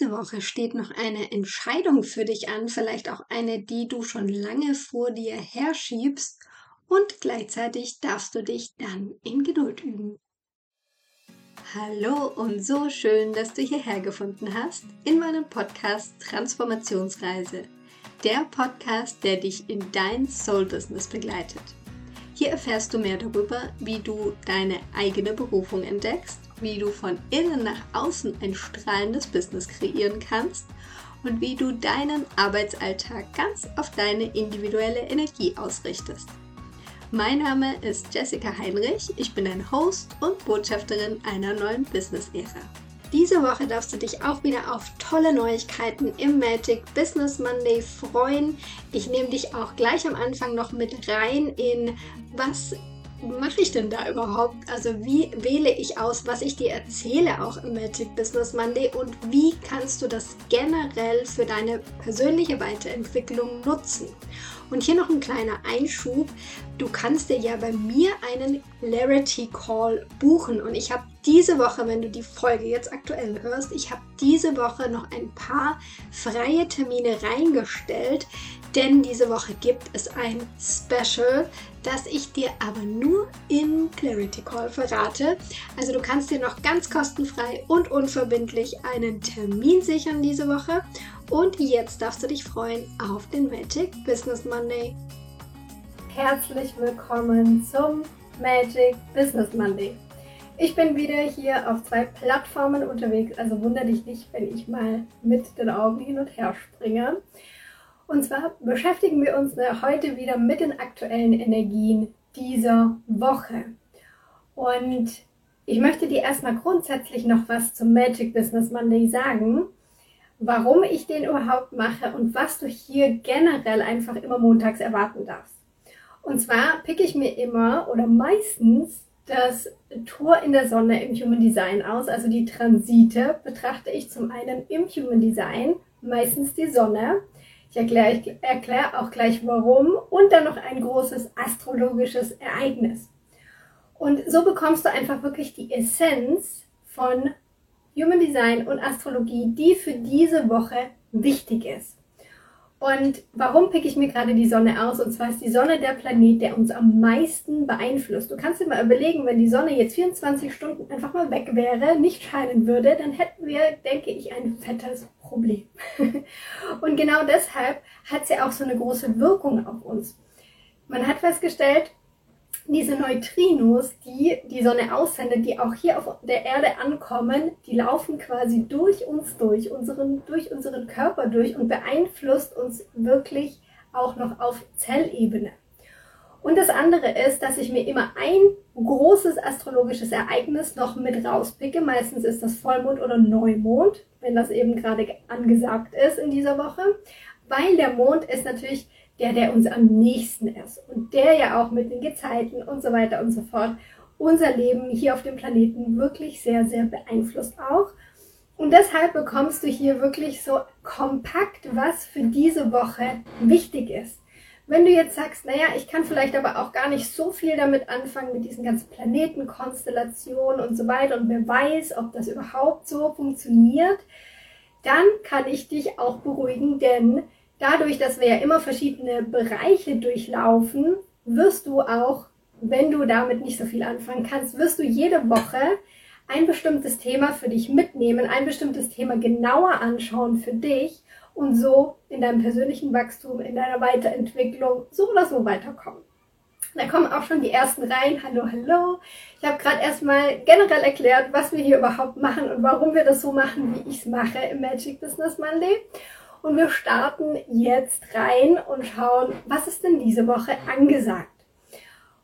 diese Woche steht noch eine Entscheidung für dich an, vielleicht auch eine, die du schon lange vor dir herschiebst und gleichzeitig darfst du dich dann in Geduld üben. Hallo und so schön, dass du hierher gefunden hast in meinem Podcast Transformationsreise. Der Podcast, der dich in dein Soul Business begleitet. Hier erfährst du mehr darüber, wie du deine eigene Berufung entdeckst wie du von innen nach außen ein strahlendes Business kreieren kannst und wie du deinen Arbeitsalltag ganz auf deine individuelle Energie ausrichtest. Mein Name ist Jessica Heinrich, ich bin ein Host und Botschafterin einer neuen Business-Ära. Diese Woche darfst du dich auch wieder auf tolle Neuigkeiten im Magic Business Monday freuen. Ich nehme dich auch gleich am Anfang noch mit rein in was mache ich denn da überhaupt? Also wie wähle ich aus, was ich dir erzähle auch im Magic Business Monday und wie kannst du das generell für deine persönliche Weiterentwicklung nutzen? Und hier noch ein kleiner Einschub. Du kannst dir ja bei mir einen Clarity Call buchen und ich habe diese Woche, wenn du die Folge jetzt aktuell hörst, ich habe diese Woche noch ein paar freie Termine reingestellt, denn diese Woche gibt es ein Special, das ich dir aber nur im Clarity Call verrate. Also du kannst dir noch ganz kostenfrei und unverbindlich einen Termin sichern diese Woche. Und jetzt darfst du dich freuen auf den Magic Business Monday. Herzlich willkommen zum Magic Business Monday. Ich bin wieder hier auf zwei Plattformen unterwegs, also wundere dich nicht, wenn ich mal mit den Augen hin und her springe. Und zwar beschäftigen wir uns heute wieder mit den aktuellen Energien dieser Woche. Und ich möchte dir erstmal grundsätzlich noch was zum Magic Business Monday sagen, warum ich den überhaupt mache und was du hier generell einfach immer montags erwarten darfst. Und zwar picke ich mir immer oder meistens das Tor in der Sonne im Human Design aus, also die Transite betrachte ich zum einen im Human Design, meistens die Sonne, ich erkläre, erkläre auch gleich warum und dann noch ein großes astrologisches Ereignis. Und so bekommst du einfach wirklich die Essenz von Human Design und Astrologie, die für diese Woche wichtig ist. Und warum picke ich mir gerade die Sonne aus? Und zwar ist die Sonne der Planet, der uns am meisten beeinflusst. Du kannst dir mal überlegen, wenn die Sonne jetzt 24 Stunden einfach mal weg wäre, nicht scheinen würde, dann hätten wir, denke ich, ein fettes Problem. Und genau deshalb hat sie auch so eine große Wirkung auf uns. Man hat festgestellt, diese Neutrinos, die die Sonne aussendet, die auch hier auf der Erde ankommen, die laufen quasi durch uns durch, unseren, durch unseren Körper durch und beeinflusst uns wirklich auch noch auf Zellebene. Und das andere ist, dass ich mir immer ein großes astrologisches Ereignis noch mit rauspicke. Meistens ist das Vollmond oder Neumond, wenn das eben gerade angesagt ist in dieser Woche. Weil der Mond ist natürlich der, der uns am nächsten ist und der ja auch mit den Gezeiten und so weiter und so fort unser Leben hier auf dem Planeten wirklich sehr, sehr beeinflusst auch. Und deshalb bekommst du hier wirklich so kompakt, was für diese Woche wichtig ist. Wenn du jetzt sagst, naja, ich kann vielleicht aber auch gar nicht so viel damit anfangen, mit diesen ganzen Planetenkonstellationen und so weiter und wer weiß, ob das überhaupt so funktioniert, dann kann ich dich auch beruhigen, denn dadurch, dass wir ja immer verschiedene Bereiche durchlaufen, wirst du auch, wenn du damit nicht so viel anfangen kannst, wirst du jede Woche ein bestimmtes Thema für dich mitnehmen, ein bestimmtes Thema genauer anschauen für dich und so in deinem persönlichen Wachstum, in deiner Weiterentwicklung so oder so weiterkommen. Da kommen auch schon die ersten rein. Hallo, hallo. Ich habe gerade erstmal generell erklärt, was wir hier überhaupt machen und warum wir das so machen, wie ich es mache im Magic Business Monday. Und wir starten jetzt rein und schauen, was ist denn diese Woche angesagt.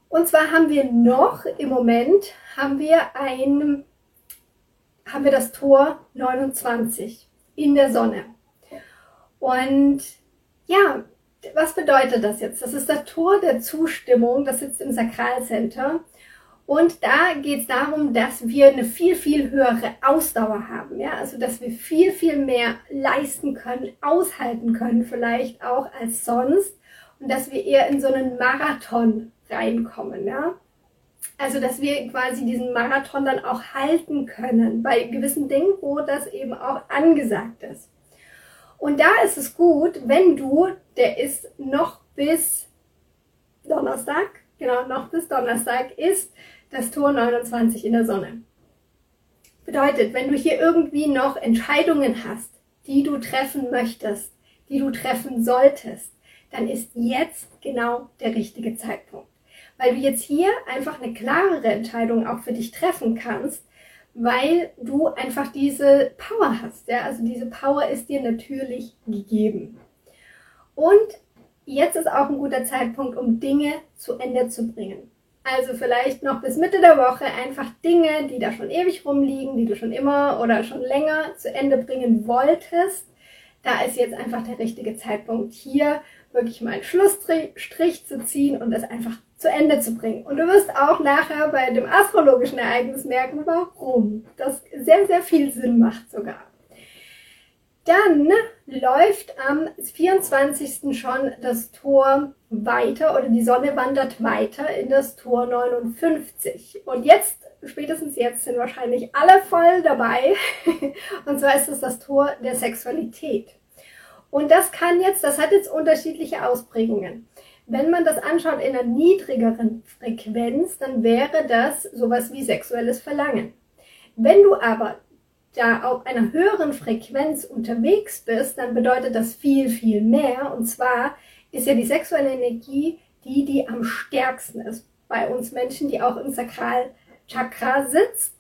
Und zwar haben wir noch im Moment haben wir ein haben wir das Tor 29 in der Sonne. Und ja, was bedeutet das jetzt? Das ist das Tor der Zustimmung, das sitzt im Sakralcenter. Und da geht es darum, dass wir eine viel, viel höhere Ausdauer haben. Ja? Also, dass wir viel, viel mehr leisten können, aushalten können, vielleicht auch als sonst. Und dass wir eher in so einen Marathon reinkommen. Ja? Also, dass wir quasi diesen Marathon dann auch halten können bei gewissen Dingen, wo das eben auch angesagt ist. Und da ist es gut, wenn du, der ist noch bis Donnerstag, genau, noch bis Donnerstag ist das Tor 29 in der Sonne. Bedeutet, wenn du hier irgendwie noch Entscheidungen hast, die du treffen möchtest, die du treffen solltest, dann ist jetzt genau der richtige Zeitpunkt. Weil du jetzt hier einfach eine klarere Entscheidung auch für dich treffen kannst, weil du einfach diese Power hast. Ja? Also diese Power ist dir natürlich gegeben. Und jetzt ist auch ein guter Zeitpunkt, um Dinge zu Ende zu bringen. Also vielleicht noch bis Mitte der Woche einfach Dinge, die da schon ewig rumliegen, die du schon immer oder schon länger zu Ende bringen wolltest. Da ist jetzt einfach der richtige Zeitpunkt hier wirklich mal einen Schlussstrich zu ziehen und das einfach zu Ende zu bringen. Und du wirst auch nachher bei dem astrologischen Ereignis merken, warum das sehr, sehr viel Sinn macht sogar. Dann läuft am 24. schon das Tor weiter oder die Sonne wandert weiter in das Tor 59. Und jetzt, spätestens jetzt, sind wahrscheinlich alle voll dabei. Und zwar ist es das Tor der Sexualität. Und das kann jetzt, das hat jetzt unterschiedliche Ausprägungen. Wenn man das anschaut in einer niedrigeren Frequenz, dann wäre das sowas wie sexuelles Verlangen. Wenn du aber da auf einer höheren Frequenz unterwegs bist, dann bedeutet das viel, viel mehr. Und zwar ist ja die sexuelle Energie die, die am stärksten ist bei uns Menschen, die auch im Sakralchakra sitzt.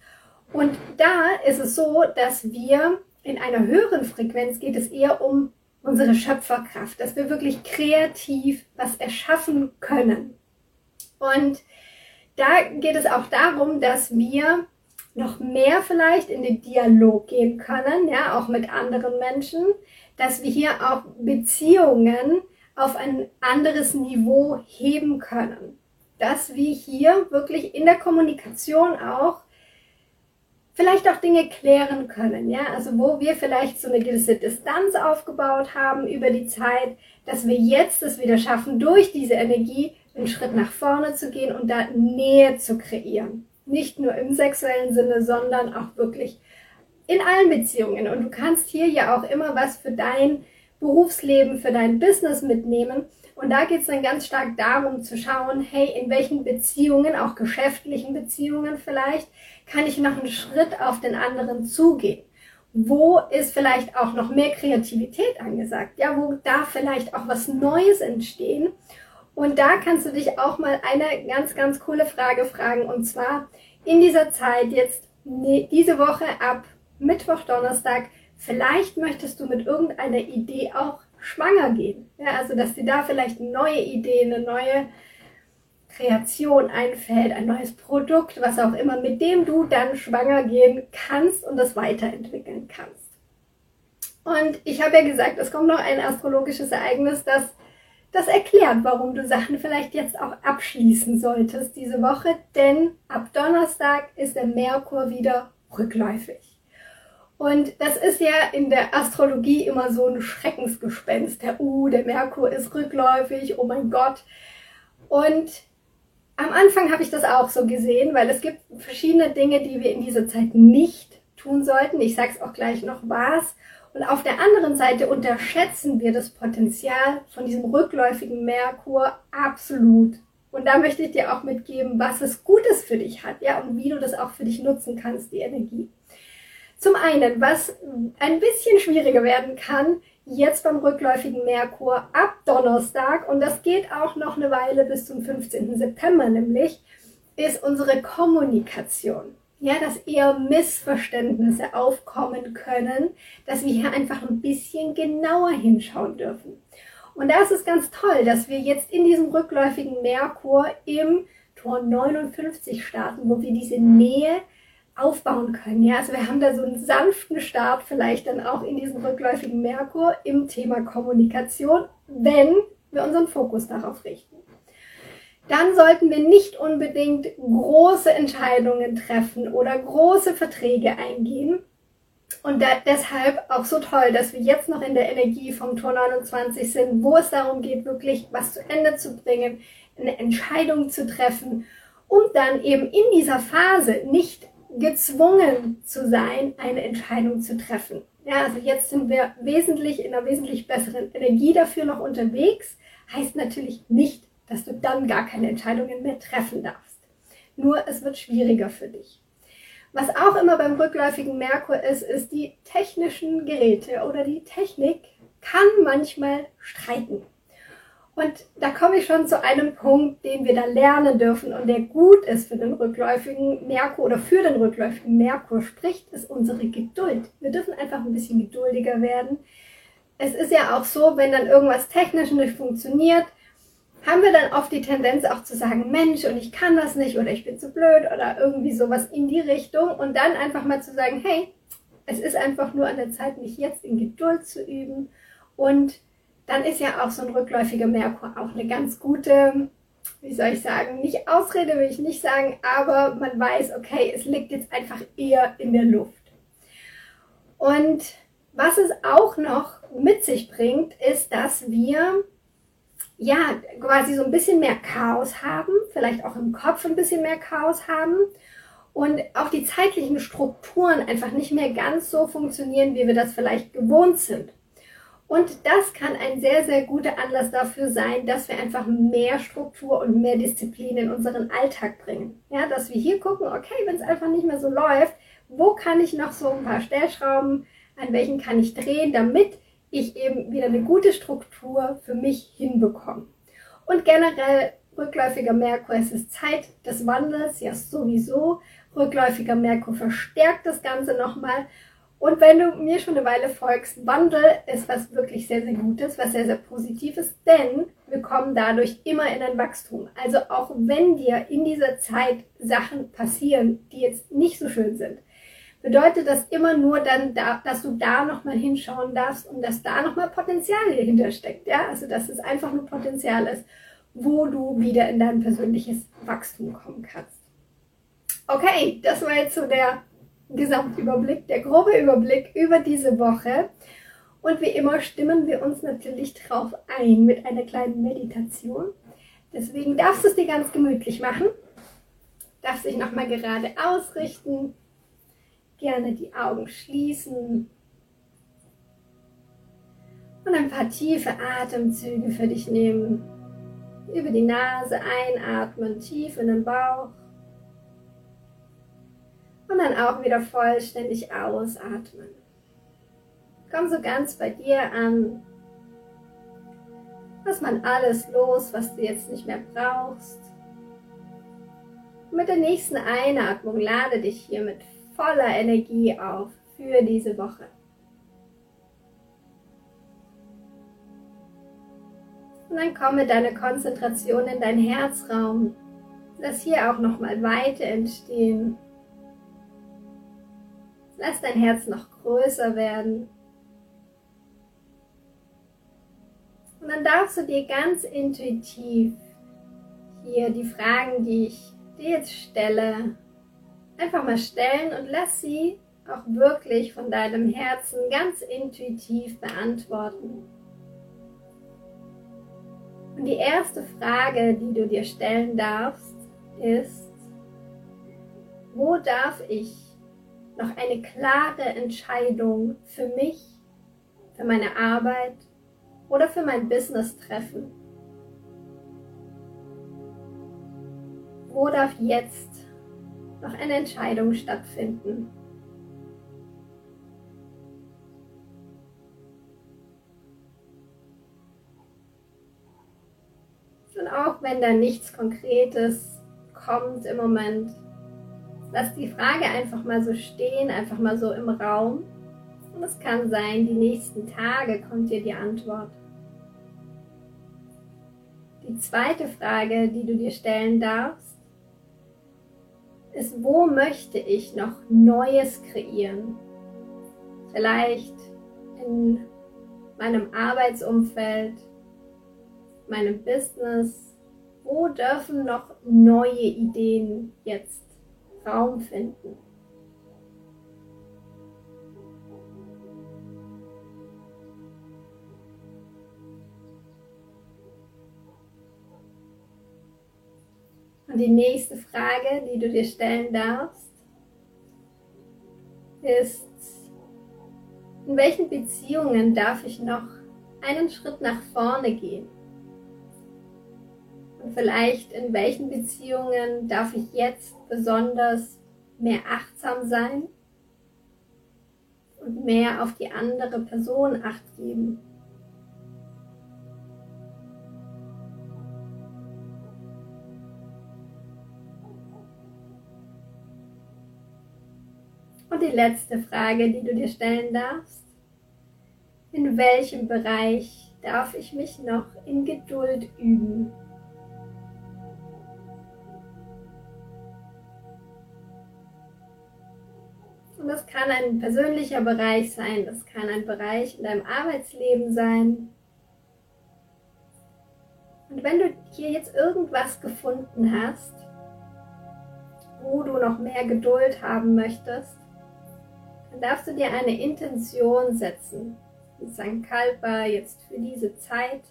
Und da ist es so, dass wir in einer höheren Frequenz geht es eher um unsere Schöpferkraft, dass wir wirklich kreativ was erschaffen können. Und da geht es auch darum, dass wir noch mehr vielleicht in den Dialog gehen können, ja, auch mit anderen Menschen, dass wir hier auch Beziehungen auf ein anderes Niveau heben können. Dass wir hier wirklich in der Kommunikation auch vielleicht auch Dinge klären können, ja, also wo wir vielleicht so eine gewisse Distanz aufgebaut haben über die Zeit, dass wir jetzt es wieder schaffen, durch diese Energie einen Schritt nach vorne zu gehen und da Nähe zu kreieren. Nicht nur im sexuellen Sinne, sondern auch wirklich in allen Beziehungen. Und du kannst hier ja auch immer was für dein Berufsleben, für dein Business mitnehmen. Und da geht es dann ganz stark darum zu schauen, hey, in welchen Beziehungen, auch geschäftlichen Beziehungen vielleicht, kann ich noch einen Schritt auf den anderen zugehen? Wo ist vielleicht auch noch mehr Kreativität angesagt? Ja, wo darf vielleicht auch was Neues entstehen? Und da kannst du dich auch mal eine ganz, ganz coole Frage fragen. Und zwar in dieser Zeit jetzt diese Woche ab Mittwoch, Donnerstag, vielleicht möchtest du mit irgendeiner Idee auch schwanger gehen. Ja, also dass dir da vielleicht neue Ideen, eine neue Kreation einfällt, ein neues Produkt, was auch immer, mit dem du dann schwanger gehen kannst und das weiterentwickeln kannst. Und ich habe ja gesagt, es kommt noch ein astrologisches Ereignis, das das erklärt, warum du Sachen vielleicht jetzt auch abschließen solltest diese Woche, denn ab Donnerstag ist der Merkur wieder rückläufig. Und das ist ja in der Astrologie immer so ein Schreckensgespenst. Der Uh, der Merkur ist rückläufig, oh mein Gott. Und am Anfang habe ich das auch so gesehen, weil es gibt verschiedene Dinge, die wir in dieser Zeit nicht tun sollten. Ich sage es auch gleich noch was. Und auf der anderen Seite unterschätzen wir das Potenzial von diesem rückläufigen Merkur absolut. Und da möchte ich dir auch mitgeben, was es Gutes für dich hat, ja, und wie du das auch für dich nutzen kannst, die Energie. Zum einen, was ein bisschen schwieriger werden kann, jetzt beim rückläufigen Merkur ab Donnerstag, und das geht auch noch eine Weile bis zum 15. September nämlich, ist unsere Kommunikation. Ja, dass eher Missverständnisse aufkommen können, dass wir hier einfach ein bisschen genauer hinschauen dürfen. Und da ist es ganz toll, dass wir jetzt in diesem rückläufigen Merkur im Tor 59 starten, wo wir diese Nähe aufbauen können. Ja, also wir haben da so einen sanften Start vielleicht dann auch in diesem rückläufigen Merkur im Thema Kommunikation, wenn wir unseren Fokus darauf richten. Dann sollten wir nicht unbedingt große Entscheidungen treffen oder große Verträge eingehen. Und da, deshalb auch so toll, dass wir jetzt noch in der Energie vom Tor 29 sind, wo es darum geht, wirklich was zu Ende zu bringen, eine Entscheidung zu treffen um dann eben in dieser Phase nicht gezwungen zu sein, eine Entscheidung zu treffen. Ja, also jetzt sind wir wesentlich in einer wesentlich besseren Energie dafür noch unterwegs. Heißt natürlich nicht, dass du dann gar keine Entscheidungen mehr treffen darfst. Nur es wird schwieriger für dich. Was auch immer beim rückläufigen Merkur ist, ist die technischen Geräte oder die Technik kann manchmal streiten. Und da komme ich schon zu einem Punkt, den wir da lernen dürfen und der gut ist für den rückläufigen Merkur oder für den rückläufigen Merkur spricht, ist unsere Geduld. Wir dürfen einfach ein bisschen geduldiger werden. Es ist ja auch so, wenn dann irgendwas technisch nicht funktioniert, haben wir dann oft die Tendenz auch zu sagen, Mensch, und ich kann das nicht oder ich bin zu blöd oder irgendwie sowas in die Richtung und dann einfach mal zu sagen, hey, es ist einfach nur an der Zeit, mich jetzt in Geduld zu üben und dann ist ja auch so ein rückläufiger Merkur auch eine ganz gute, wie soll ich sagen, nicht Ausrede will ich nicht sagen, aber man weiß, okay, es liegt jetzt einfach eher in der Luft. Und was es auch noch mit sich bringt, ist, dass wir ja quasi so ein bisschen mehr Chaos haben, vielleicht auch im Kopf ein bisschen mehr Chaos haben und auch die zeitlichen Strukturen einfach nicht mehr ganz so funktionieren, wie wir das vielleicht gewohnt sind. Und das kann ein sehr, sehr guter Anlass dafür sein, dass wir einfach mehr Struktur und mehr Disziplin in unseren Alltag bringen. Ja, dass wir hier gucken, okay, wenn es einfach nicht mehr so läuft, wo kann ich noch so ein paar Stellschrauben, an welchen kann ich drehen, damit ich eben wieder eine gute Struktur für mich hinbekomme. Und generell rückläufiger Merkur, es ist Zeit des Wandels, ja sowieso. Rückläufiger Merkur verstärkt das Ganze nochmal und wenn du mir schon eine Weile folgst, Wandel ist was wirklich sehr, sehr Gutes, was sehr, sehr Positives, denn wir kommen dadurch immer in ein Wachstum. Also auch wenn dir in dieser Zeit Sachen passieren, die jetzt nicht so schön sind, bedeutet das immer nur dann, da, dass du da nochmal hinschauen darfst und dass da nochmal Potenzial dahinter steckt. Ja? Also dass es einfach nur Potenzial ist, wo du wieder in dein persönliches Wachstum kommen kannst. Okay, das war jetzt so der Gesamtüberblick, der grobe Überblick über diese Woche. Und wie immer stimmen wir uns natürlich drauf ein mit einer kleinen Meditation. Deswegen darfst du es dir ganz gemütlich machen. Darfst dich nochmal gerade ausrichten. Gerne die Augen schließen. Und ein paar tiefe Atemzüge für dich nehmen. Über die Nase einatmen, tief in den Bauch. Und dann auch wieder vollständig ausatmen. Komm so ganz bei dir an. Lass man alles los, was du jetzt nicht mehr brauchst. Und mit der nächsten Einatmung lade dich hier mit voller Energie auf für diese Woche. Und dann komme deine Konzentration in deinen Herzraum. Lass hier auch nochmal Weite entstehen. Lass dein Herz noch größer werden. Und dann darfst du dir ganz intuitiv hier die Fragen, die ich dir jetzt stelle, einfach mal stellen und lass sie auch wirklich von deinem Herzen ganz intuitiv beantworten. Und die erste Frage, die du dir stellen darfst, ist, wo darf ich noch eine klare Entscheidung für mich, für meine Arbeit oder für mein Business treffen? Wo darf jetzt noch eine Entscheidung stattfinden? Und auch wenn da nichts Konkretes kommt im Moment, Lass die Frage einfach mal so stehen, einfach mal so im Raum. Und es kann sein, die nächsten Tage kommt dir die Antwort. Die zweite Frage, die du dir stellen darfst, ist, wo möchte ich noch Neues kreieren? Vielleicht in meinem Arbeitsumfeld, meinem Business. Wo dürfen noch neue Ideen jetzt Raum finden. Die nächste Frage, die du dir stellen darfst, ist, in welchen Beziehungen darf ich noch einen Schritt nach vorne gehen? Und vielleicht in welchen Beziehungen darf ich jetzt besonders mehr achtsam sein und mehr auf die andere Person acht geben? Die letzte Frage, die du dir stellen darfst. In welchem Bereich darf ich mich noch in Geduld üben? Und das kann ein persönlicher Bereich sein, das kann ein Bereich in deinem Arbeitsleben sein. Und wenn du hier jetzt irgendwas gefunden hast, wo du noch mehr Geduld haben möchtest, dann darfst du dir eine Intention setzen. Mit St. Kalpa jetzt für diese Zeit.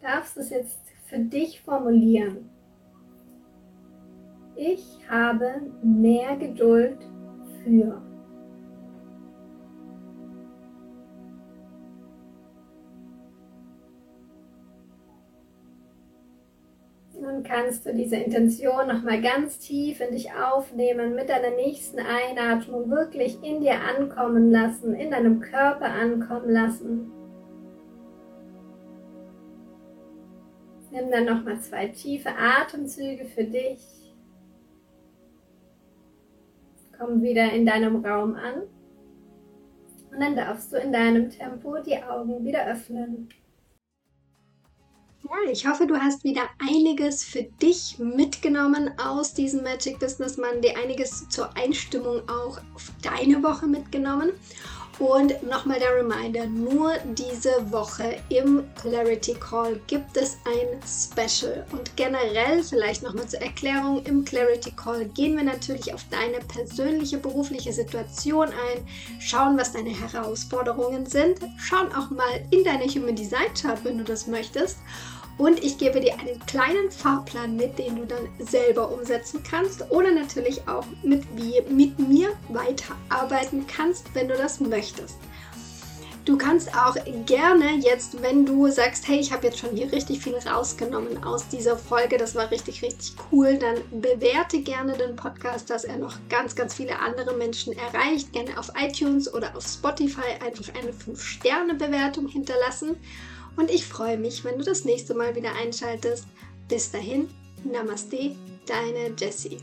Darfst es jetzt für dich formulieren. Ich habe mehr Geduld für. Nun kannst du diese Intention nochmal ganz tief in dich aufnehmen, mit deiner nächsten Einatmung wirklich in dir ankommen lassen, in deinem Körper ankommen lassen. Nimm dann nochmal zwei tiefe Atemzüge für dich. Komm wieder in deinem Raum an. Und dann darfst du in deinem Tempo die Augen wieder öffnen. Ja, ich hoffe, du hast wieder einiges für dich mitgenommen aus diesem Magic Business Monday, einiges zur Einstimmung auch auf deine Woche mitgenommen. Und nochmal der Reminder, nur diese Woche im Clarity Call gibt es ein Special. Und generell, vielleicht nochmal zur Erklärung, im Clarity Call gehen wir natürlich auf deine persönliche berufliche Situation ein, schauen, was deine Herausforderungen sind, schauen auch mal in deine Human Design Chart, wenn du das möchtest und ich gebe dir einen kleinen Fahrplan mit, den du dann selber umsetzen kannst oder natürlich auch mit, wie, mit mir weiterarbeiten kannst, wenn du das möchtest. Du kannst auch gerne jetzt, wenn du sagst, hey, ich habe jetzt schon hier richtig viel rausgenommen aus dieser Folge, das war richtig, richtig cool, dann bewerte gerne den Podcast, dass er noch ganz, ganz viele andere Menschen erreicht. Gerne auf iTunes oder auf Spotify einfach eine 5-Sterne-Bewertung hinterlassen. Und ich freue mich, wenn du das nächste Mal wieder einschaltest. Bis dahin, Namaste, deine Jessie.